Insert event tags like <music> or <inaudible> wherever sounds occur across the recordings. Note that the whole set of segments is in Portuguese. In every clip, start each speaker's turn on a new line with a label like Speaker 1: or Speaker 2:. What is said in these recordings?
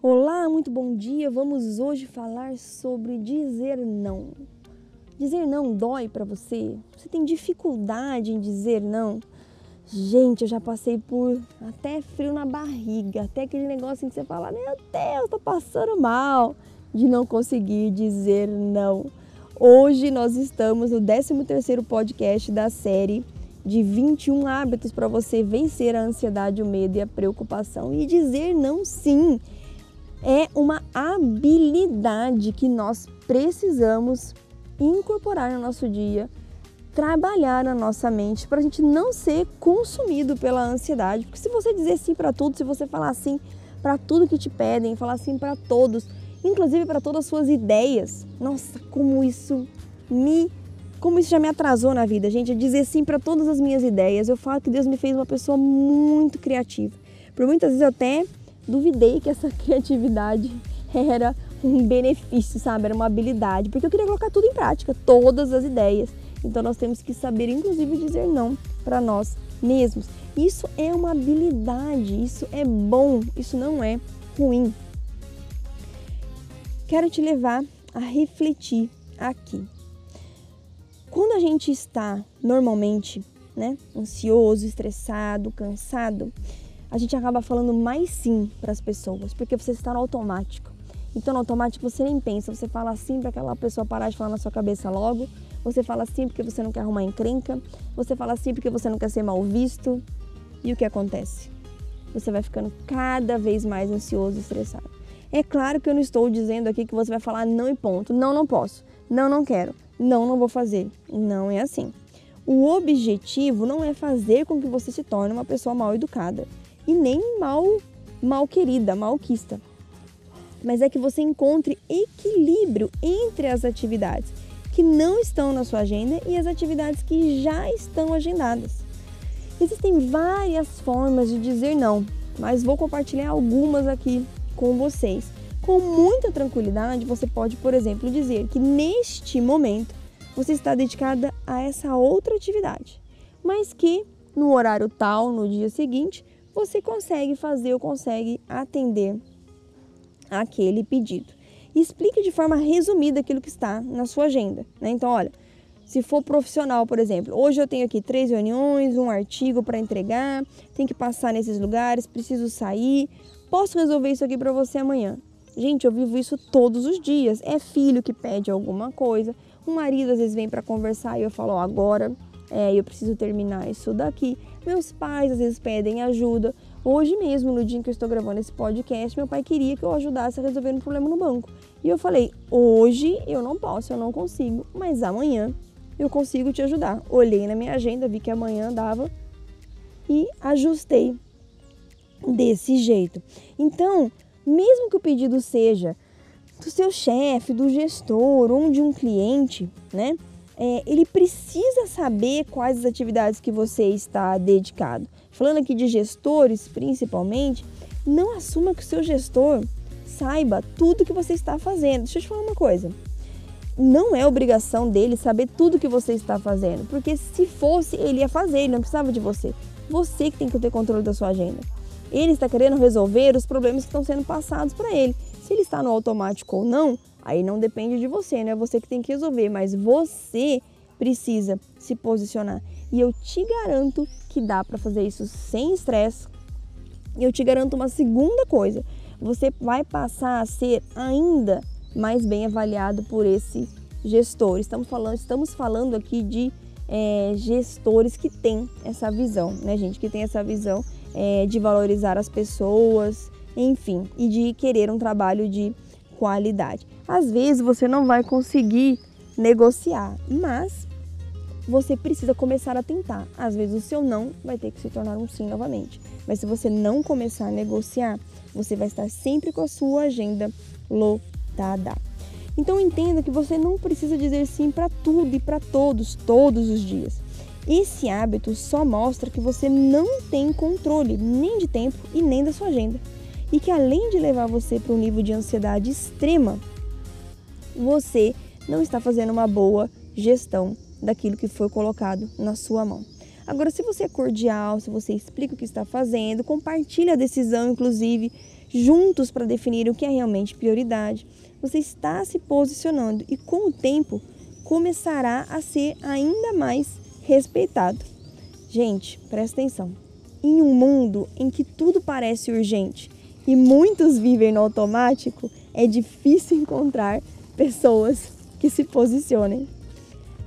Speaker 1: Olá, muito bom dia. Vamos hoje falar sobre dizer não. Dizer não dói para você? Você tem dificuldade em dizer não? Gente, eu já passei por até frio na barriga, até aquele negócio em que você fala: Meu Deus, tô passando mal de não conseguir dizer não. Hoje nós estamos no 13º podcast da série de 21 hábitos para você vencer a ansiedade, o medo e a preocupação e dizer não sim é uma habilidade que nós precisamos incorporar no nosso dia, trabalhar na nossa mente para a gente não ser consumido pela ansiedade. Porque se você dizer sim para tudo, se você falar sim para tudo que te pedem, falar sim para todos, inclusive para todas as suas ideias, nossa, como isso me como isso já me atrasou na vida, gente, dizer sim para todas as minhas ideias. Eu falo que Deus me fez uma pessoa muito criativa. Por muitas vezes eu até duvidei que essa <laughs> criatividade era um benefício, sabe? Era uma habilidade, porque eu queria colocar tudo em prática, todas as ideias. Então nós temos que saber, inclusive, dizer não para nós mesmos. Isso é uma habilidade, isso é bom, isso não é ruim. Quero te levar a refletir aqui. Quando a gente está normalmente, né, ansioso, estressado, cansado, a gente acaba falando mais sim para as pessoas, porque você está no automático. Então, no automático, você nem pensa, você fala sim para aquela pessoa parar de falar na sua cabeça logo, você fala sim porque você não quer arrumar encrenca, você fala sim porque você não quer ser mal visto. E o que acontece? Você vai ficando cada vez mais ansioso e estressado. É claro que eu não estou dizendo aqui que você vai falar não e ponto. Não, não posso. Não, não quero. Não, não vou fazer. Não é assim. O objetivo não é fazer com que você se torne uma pessoa mal educada e nem mal, mal querida, malquista. Mas é que você encontre equilíbrio entre as atividades que não estão na sua agenda e as atividades que já estão agendadas. Existem várias formas de dizer não, mas vou compartilhar algumas aqui com vocês. Com muita tranquilidade, você pode, por exemplo, dizer que neste momento você está dedicada a essa outra atividade, mas que no horário tal, no dia seguinte, você consegue fazer ou consegue atender aquele pedido. explique de forma resumida aquilo que está na sua agenda. Né? Então, olha, se for profissional, por exemplo, hoje eu tenho aqui três reuniões, um artigo para entregar, tenho que passar nesses lugares, preciso sair, posso resolver isso aqui para você amanhã. Gente, eu vivo isso todos os dias. É filho que pede alguma coisa, o marido às vezes vem para conversar e eu falo, oh, agora é, eu preciso terminar isso daqui. Meus pais às vezes pedem ajuda. Hoje mesmo, no dia em que eu estou gravando esse podcast, meu pai queria que eu ajudasse a resolver um problema no banco. E eu falei: hoje eu não posso, eu não consigo, mas amanhã eu consigo te ajudar. Olhei na minha agenda, vi que amanhã dava e ajustei desse jeito. Então, mesmo que o pedido seja do seu chefe, do gestor ou de um cliente, né? É, ele precisa saber quais as atividades que você está dedicado. Falando aqui de gestores, principalmente, não assuma que o seu gestor saiba tudo que você está fazendo. Deixa eu te falar uma coisa. Não é obrigação dele saber tudo que você está fazendo, porque se fosse, ele ia fazer, ele não precisava de você. Você que tem que ter controle da sua agenda. Ele está querendo resolver os problemas que estão sendo passados para ele. Se ele está no automático ou não, Aí não depende de você, não é você que tem que resolver, mas você precisa se posicionar. E eu te garanto que dá para fazer isso sem estresse. E eu te garanto uma segunda coisa: você vai passar a ser ainda mais bem avaliado por esse gestor. Estamos falando, estamos falando aqui de é, gestores que têm essa visão, né, gente? Que tem essa visão é, de valorizar as pessoas, enfim, e de querer um trabalho de qualidade. Às vezes você não vai conseguir negociar, mas você precisa começar a tentar. Às vezes o seu não vai ter que se tornar um sim novamente. Mas se você não começar a negociar, você vai estar sempre com a sua agenda lotada. Então entenda que você não precisa dizer sim para tudo e para todos, todos os dias. Esse hábito só mostra que você não tem controle nem de tempo e nem da sua agenda. E que além de levar você para um nível de ansiedade extrema, você não está fazendo uma boa gestão daquilo que foi colocado na sua mão. Agora, se você é cordial, se você explica o que está fazendo, compartilha a decisão, inclusive, juntos para definir o que é realmente prioridade, você está se posicionando e com o tempo começará a ser ainda mais respeitado. Gente, presta atenção. Em um mundo em que tudo parece urgente e muitos vivem no automático, é difícil encontrar pessoas que se posicionem.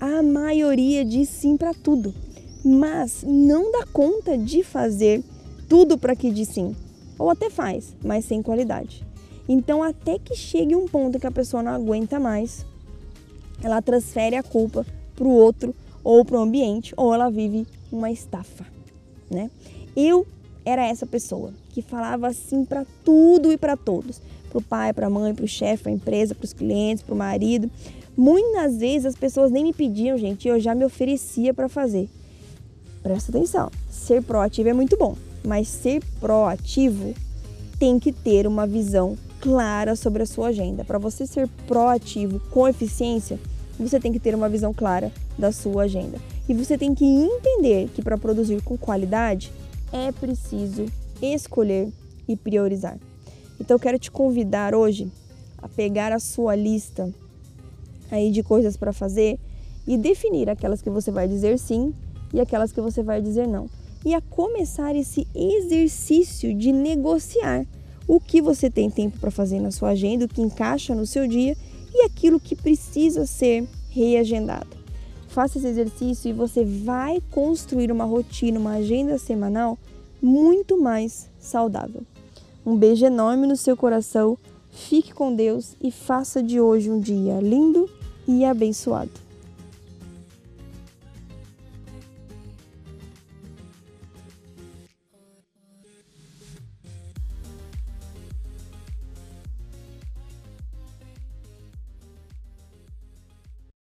Speaker 1: A maioria diz sim para tudo mas não dá conta de fazer tudo para que diz sim. Ou até faz, mas sem qualidade. Então, até que chegue um ponto que a pessoa não aguenta mais, ela transfere a culpa para o outro ou para o ambiente, ou ela vive uma estafa, né? Eu era essa pessoa que falava assim para tudo e para todos, para o pai, para a mãe, para o chefe, para a empresa, para os clientes, para o marido. Muitas vezes as pessoas nem me pediam, gente, e eu já me oferecia para fazer presta atenção, ser proativo é muito bom, mas ser proativo tem que ter uma visão clara sobre a sua agenda. Para você ser proativo com eficiência, você tem que ter uma visão clara da sua agenda. E você tem que entender que para produzir com qualidade é preciso escolher e priorizar. Então eu quero te convidar hoje a pegar a sua lista aí de coisas para fazer e definir aquelas que você vai dizer sim e aquelas que você vai dizer não. E a começar esse exercício de negociar o que você tem tempo para fazer na sua agenda, o que encaixa no seu dia e aquilo que precisa ser reagendado. Faça esse exercício e você vai construir uma rotina, uma agenda semanal muito mais saudável. Um beijo enorme no seu coração, fique com Deus e faça de hoje um dia lindo e abençoado.